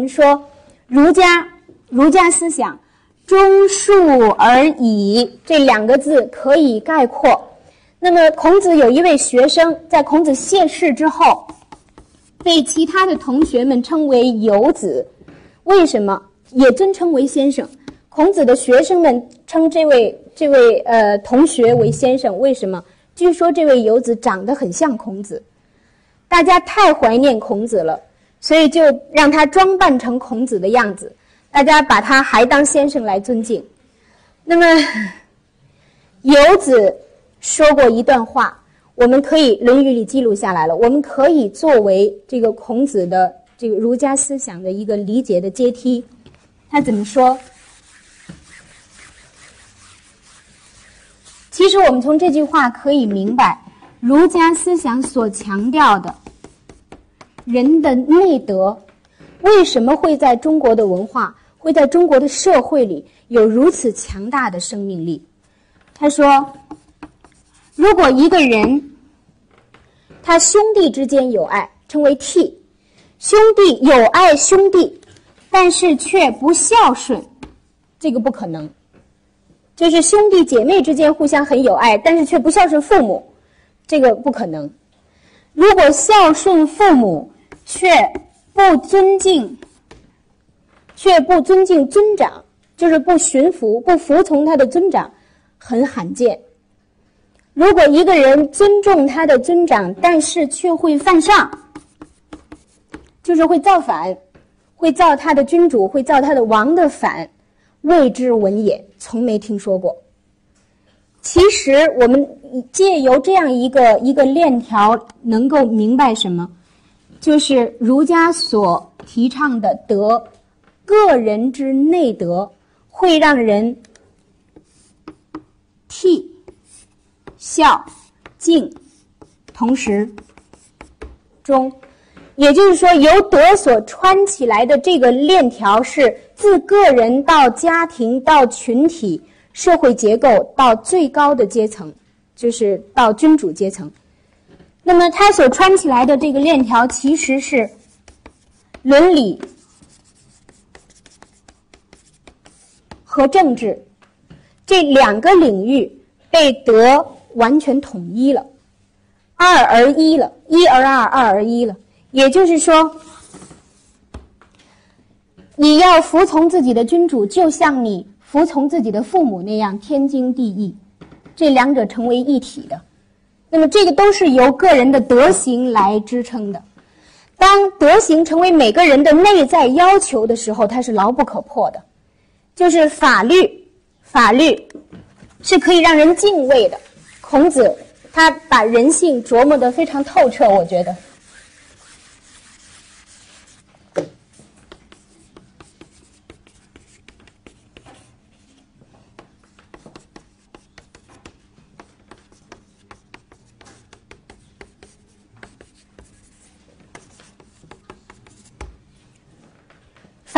们说儒家儒家思想忠恕而已这两个字可以概括。那么孔子有一位学生，在孔子谢世之后，被其他的同学们称为游子，为什么？也尊称为先生。孔子的学生们称这位这位呃同学为先生，为什么？据说这位游子长得很像孔子，大家太怀念孔子了，所以就让他装扮成孔子的样子，大家把他还当先生来尊敬。那么，游子说过一段话，我们可以《论语》里记录下来了，我们可以作为这个孔子的这个儒家思想的一个理解的阶梯。他怎么说？其实我们从这句话可以明白，儒家思想所强调的人的内德，为什么会在中国的文化、会在中国的社会里有如此强大的生命力？他说：“如果一个人他兄弟之间有爱，称为悌；兄弟有爱兄弟，但是却不孝顺，这个不可能。”就是兄弟姐妹之间互相很有爱，但是却不孝顺父母，这个不可能。如果孝顺父母却不尊敬，却不尊敬尊长，就是不驯服、不服从他的尊长，很罕见。如果一个人尊重他的尊长，但是却会犯上，就是会造反，会造他的君主，会造他的王的反。未知闻也，从没听说过。其实，我们借由这样一个一个链条，能够明白什么？就是儒家所提倡的德，个人之内德，会让人悌、孝、敬，同时忠。也就是说，由德所穿起来的这个链条是自个人到家庭到群体社会结构到最高的阶层，就是到君主阶层。那么，它所穿起来的这个链条其实是伦理和政治这两个领域被德完全统一了，二而一了，一而二，二而一了。也就是说，你要服从自己的君主，就像你服从自己的父母那样天经地义。这两者成为一体的，那么这个都是由个人的德行来支撑的。当德行成为每个人的内在要求的时候，它是牢不可破的。就是法律，法律是可以让人敬畏的。孔子他把人性琢磨得非常透彻，我觉得。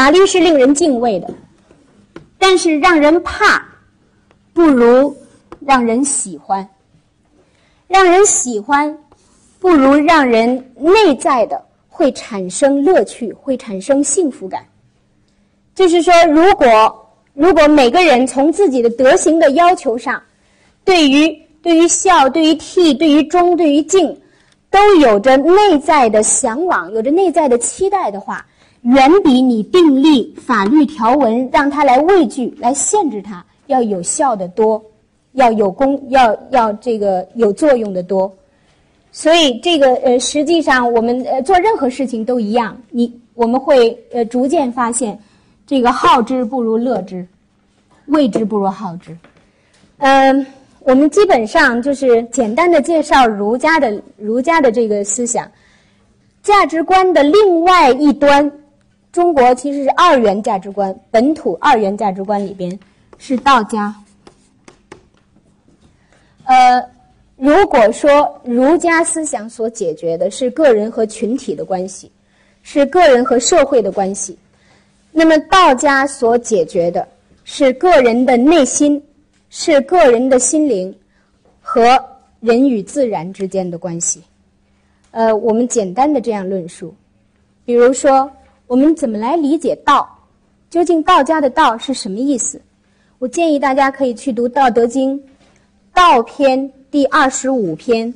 法律是令人敬畏的，但是让人怕，不如让人喜欢；让人喜欢，不如让人内在的会产生乐趣，会产生幸福感。就是说，如果如果每个人从自己的德行的要求上，对于对于孝、对于悌、对于忠、对于敬，都有着内在的向往，有着内在的期待的话。远比你订立法律条文让他来畏惧、来限制他要有效的多，要有功、要要这个有作用的多。所以，这个呃，实际上我们呃做任何事情都一样，你我们会呃逐渐发现，这个好之不如乐之，畏之不如好之。嗯，我们基本上就是简单的介绍儒家的儒家的这个思想价值观的另外一端。中国其实是二元价值观，本土二元价值观里边是道家。呃，如果说儒家思想所解决的是个人和群体的关系，是个人和社会的关系，那么道家所解决的是个人的内心，是个人的心灵和人与自然之间的关系。呃，我们简单的这样论述，比如说。我们怎么来理解道？究竟道家的道是什么意思？我建议大家可以去读《道德经》道篇第二十五篇，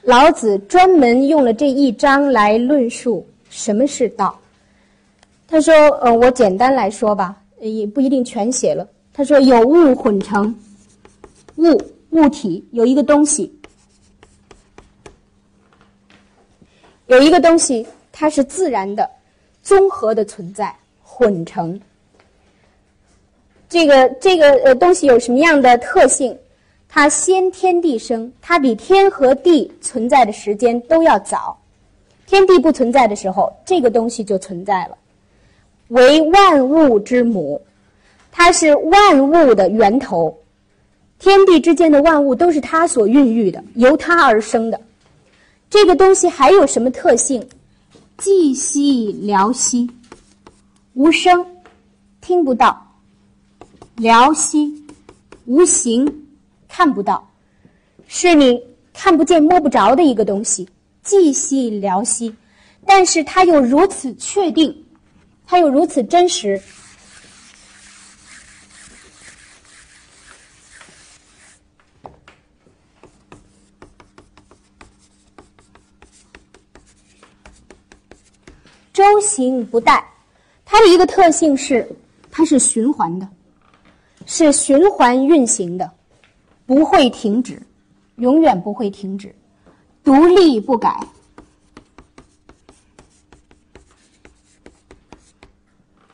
老子专门用了这一章来论述什么是道。他说：“呃，我简单来说吧，也不一定全写了。他说有物混成，物物体有一个东西，有一个东西，它是自然的、综合的存在。”混成，这个这个呃东西有什么样的特性？它先天地生，它比天和地存在的时间都要早。天地不存在的时候，这个东西就存在了，为万物之母，它是万物的源头。天地之间的万物都是它所孕育的，由它而生的。这个东西还有什么特性？寂兮寥兮。无声，听不到；寥兮，无形，看不到，是你看不见、摸不着的一个东西。寂兮寥兮，但是它又如此确定，它又如此真实。周行不殆。它的一个特性是，它是循环的，是循环运行的，不会停止，永远不会停止，独立不改。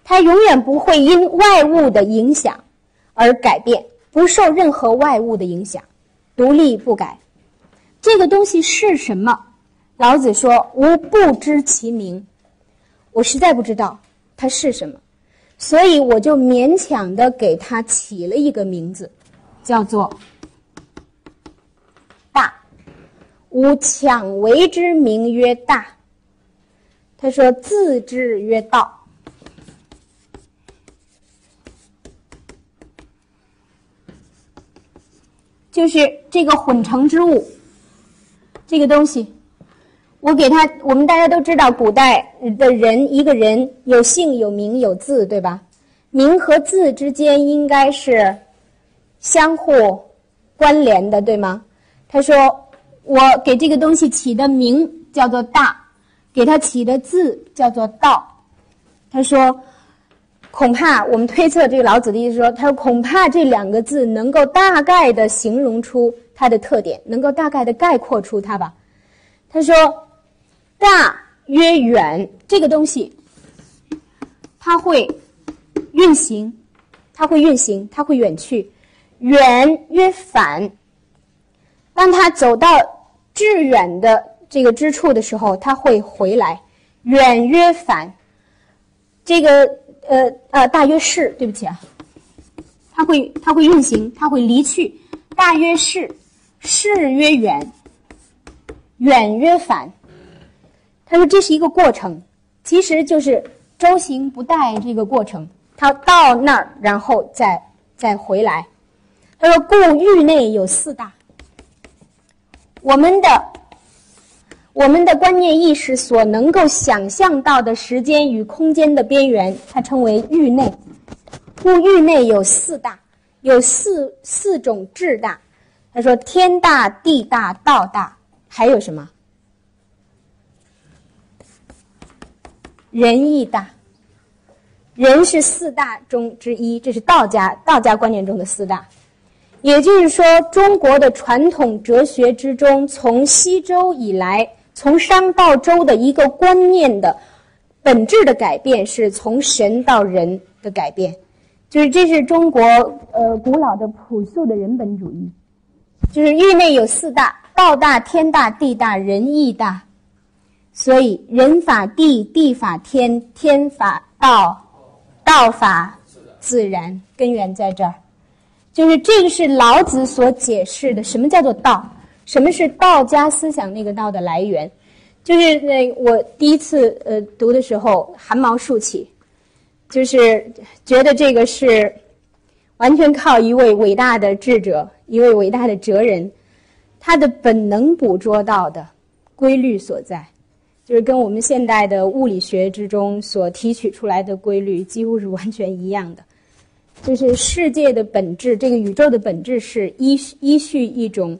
它永远不会因外物的影响而改变，不受任何外物的影响，独立不改。这个东西是什么？老子说：“吾不知其名。”我实在不知道。它是什么？所以我就勉强的给它起了一个名字，叫做“大”。吾强为之名曰大。他说：“自之曰道。”就是这个混成之物，这个东西。我给他，我们大家都知道，古代的人一个人有姓有名有字，对吧？名和字之间应该是相互关联的，对吗？他说：“我给这个东西起的名叫做大，给他起的字叫做道。”他说：“恐怕我们推测这个老子的意思说，他说恐怕这两个字能够大概的形容出它的特点，能够大概的概括出它吧。”他说。大曰远，这个东西，它会运行，它会运行，它会远去。远曰反，当它走到至远的这个之处的时候，它会回来。远曰反，这个呃呃，大约是，对不起啊，它会它会运行，它会离去。大约是，是曰远，远曰反。他说：“这是一个过程，其实就是周行不殆这个过程。他到那儿，然后再再回来。他说：‘故域内有四大。’我们的我们的观念意识所能够想象到的时间与空间的边缘，它称为域内。故域内有四大，有四四种质大。他说：天大、地大、道大，还有什么？”仁义大，仁是四大中之一，这是道家道家观念中的四大。也就是说，中国的传统哲学之中，从西周以来，从商到周的一个观念的本质的改变，是从神到人的改变，就是这是中国呃古老的朴素的人本主义，就是域内有四大：道大、天大、地大、仁义大。所以，人法地，地法天，天法道，道法自然，根源在这儿。就是这个是老子所解释的，什么叫做道？什么是道家思想那个道的来源？就是那我第一次呃读的时候，汗毛竖起，就是觉得这个是完全靠一位伟大的智者，一位伟大的哲人，他的本能捕捉到的规律所在。就是跟我们现代的物理学之中所提取出来的规律几乎是完全一样的。就是世界的本质，这个宇宙的本质是依依序一种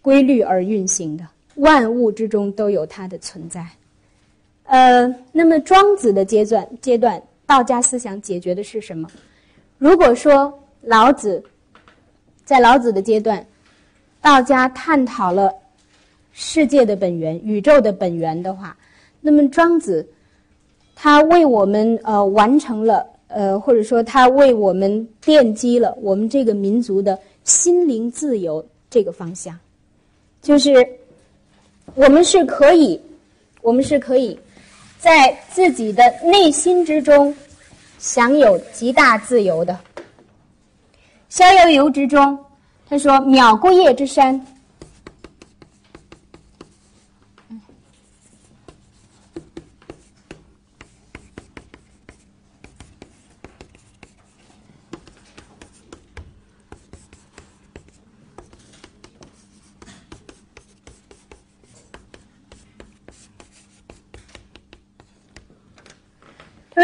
规律而运行的，万物之中都有它的存在。呃，那么庄子的阶段阶段，道家思想解决的是什么？如果说老子在老子的阶段，道家探讨了世界的本源、宇宙的本源的话，那么庄子他为我们呃完成了。呃，或者说，他为我们奠基了我们这个民族的心灵自由这个方向，就是我们是可以，我们是可以在自己的内心之中享有极大自由的。《逍遥游》之中，他说：“渺孤叶之山。”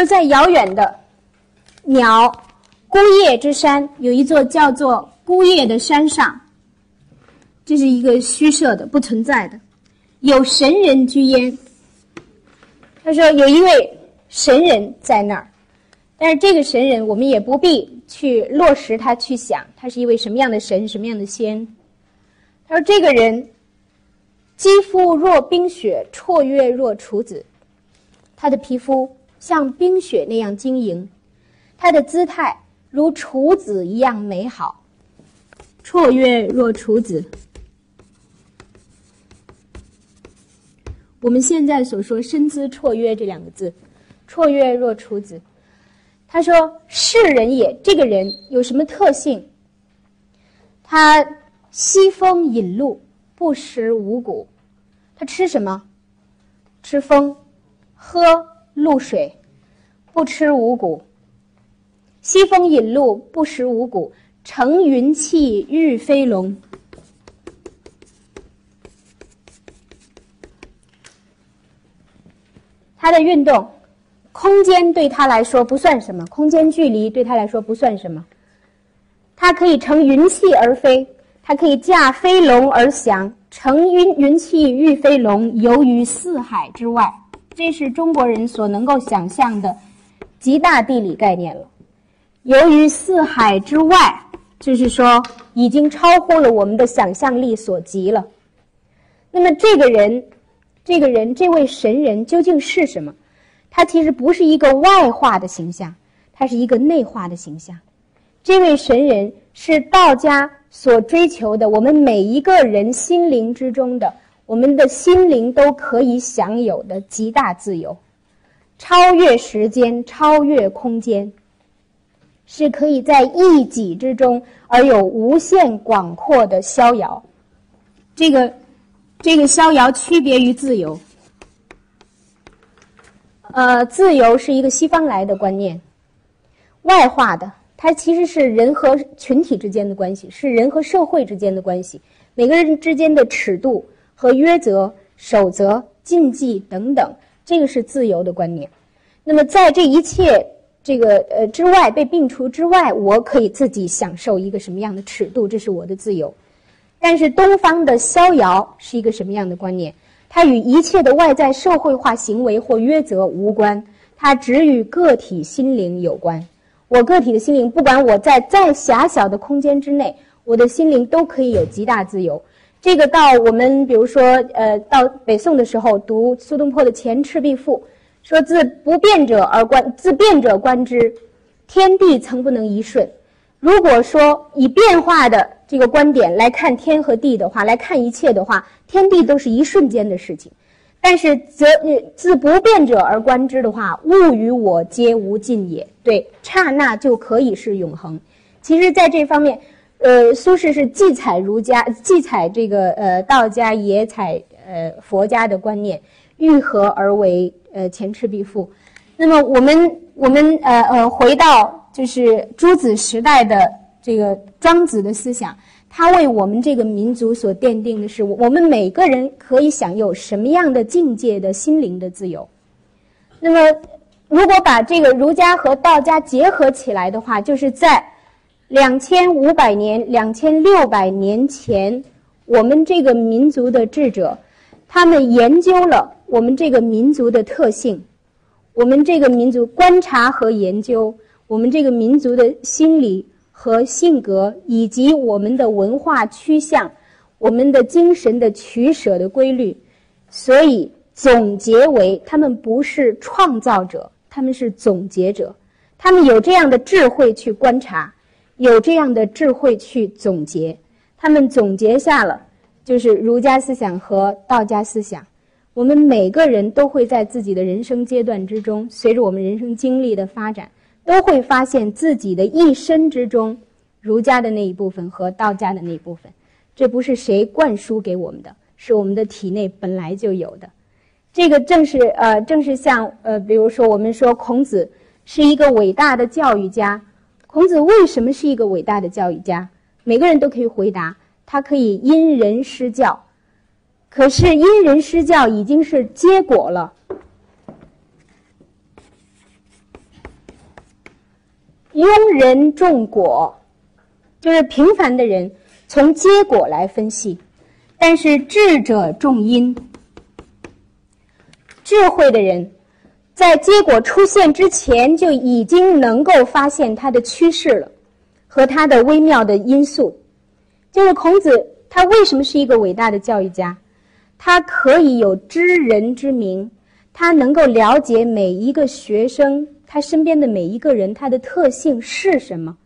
在遥远的鸟孤叶之山，有一座叫做孤叶的山上，这是一个虚设的、不存在的，有神人居焉。他说有一位神人在那儿，但是这个神人我们也不必去落实他去想，他是一位什么样的神、什么样的仙。他说这个人肌肤若冰雪，绰约若处子，他的皮肤。像冰雪那样晶莹，他的姿态如处子一样美好，绰约若处子。我们现在所说“身姿绰约”这两个字，“绰约若处子”。他说：“是人也，这个人有什么特性？他吸风饮露，不食五谷。他吃什么？吃风，喝。”露水，不吃五谷；西风饮露，不食五谷。乘云气，御飞龙。他的运动，空间对他来说不算什么，空间距离对他来说不算什么。他可以乘云气而飞，他可以驾飞龙而翔，乘云云气御飞龙，游于四海之外。这是中国人所能够想象的极大地理概念了。由于四海之外，就是说已经超乎了我们的想象力所及了。那么，这个人，这个人，这位神人究竟是什么？他其实不是一个外化的形象，他是一个内化的形象。这位神人是道家所追求的，我们每一个人心灵之中的。我们的心灵都可以享有的极大自由，超越时间，超越空间，是可以在一己之中而有无限广阔的逍遥。这个，这个逍遥区别于自由。呃，自由是一个西方来的观念，外化的，它其实是人和群体之间的关系，是人和社会之间的关系，每个人之间的尺度。和约则、守则、禁忌等等，这个是自由的观念。那么，在这一切这个呃之外被摒除之外，我可以自己享受一个什么样的尺度？这是我的自由。但是，东方的逍遥是一个什么样的观念？它与一切的外在社会化行为或约则无关，它只与个体心灵有关。我个体的心灵，不管我在再狭小的空间之内，我的心灵都可以有极大自由。这个到我们比如说，呃，到北宋的时候读苏东坡的《前赤壁赋》，说自不变者而观，自变者观之，天地曾不能一瞬。如果说以变化的这个观点来看天和地的话，来看一切的话，天地都是一瞬间的事情。但是则自不变者而观之的话，物与我皆无尽也。对，刹那就可以是永恒。其实，在这方面。呃，苏轼是既采儒家，既采这个呃道家，也采呃佛家的观念，愈合而为呃前赤壁赋。那么我们我们呃呃回到就是诸子时代的这个庄子的思想，他为我们这个民族所奠定的是，我们每个人可以享有什么样的境界的心灵的自由。那么，如果把这个儒家和道家结合起来的话，就是在两千五百年、两千六百年前，我们这个民族的智者，他们研究了我们这个民族的特性，我们这个民族观察和研究我们这个民族的心理和性格，以及我们的文化趋向、我们的精神的取舍的规律，所以。总结为，他们不是创造者，他们是总结者，他们有这样的智慧去观察，有这样的智慧去总结，他们总结下了就是儒家思想和道家思想。我们每个人都会在自己的人生阶段之中，随着我们人生经历的发展，都会发现自己的一生之中，儒家的那一部分和道家的那一部分，这不是谁灌输给我们的，是我们的体内本来就有的。这个正是呃，正是像呃，比如说我们说孔子是一个伟大的教育家。孔子为什么是一个伟大的教育家？每个人都可以回答，他可以因人施教。可是因人施教已经是结果了。庸人种果，就是平凡的人从结果来分析，但是智者种因。智慧的人，在结果出现之前就已经能够发现它的趋势了，和它的微妙的因素。就是孔子，他为什么是一个伟大的教育家？他可以有知人之明，他能够了解每一个学生，他身边的每一个人，他的特性是什么，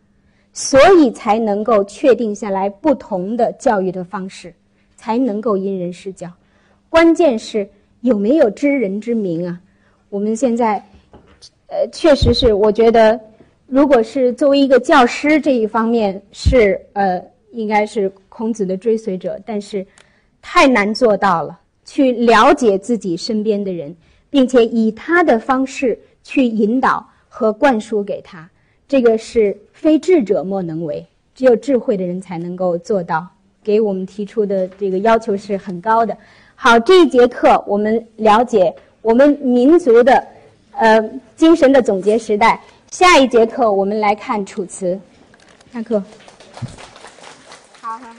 所以才能够确定下来不同的教育的方式，才能够因人施教。关键是。有没有知人之明啊？我们现在，呃，确实是，我觉得，如果是作为一个教师这一方面是呃，应该是孔子的追随者，但是太难做到了，去了解自己身边的人，并且以他的方式去引导和灌输给他，这个是非智者莫能为，只有智慧的人才能够做到。给我们提出的这个要求是很高的。好，这一节课我们了解我们民族的，呃，精神的总结时代。下一节课我们来看《楚辞》。上课。好好。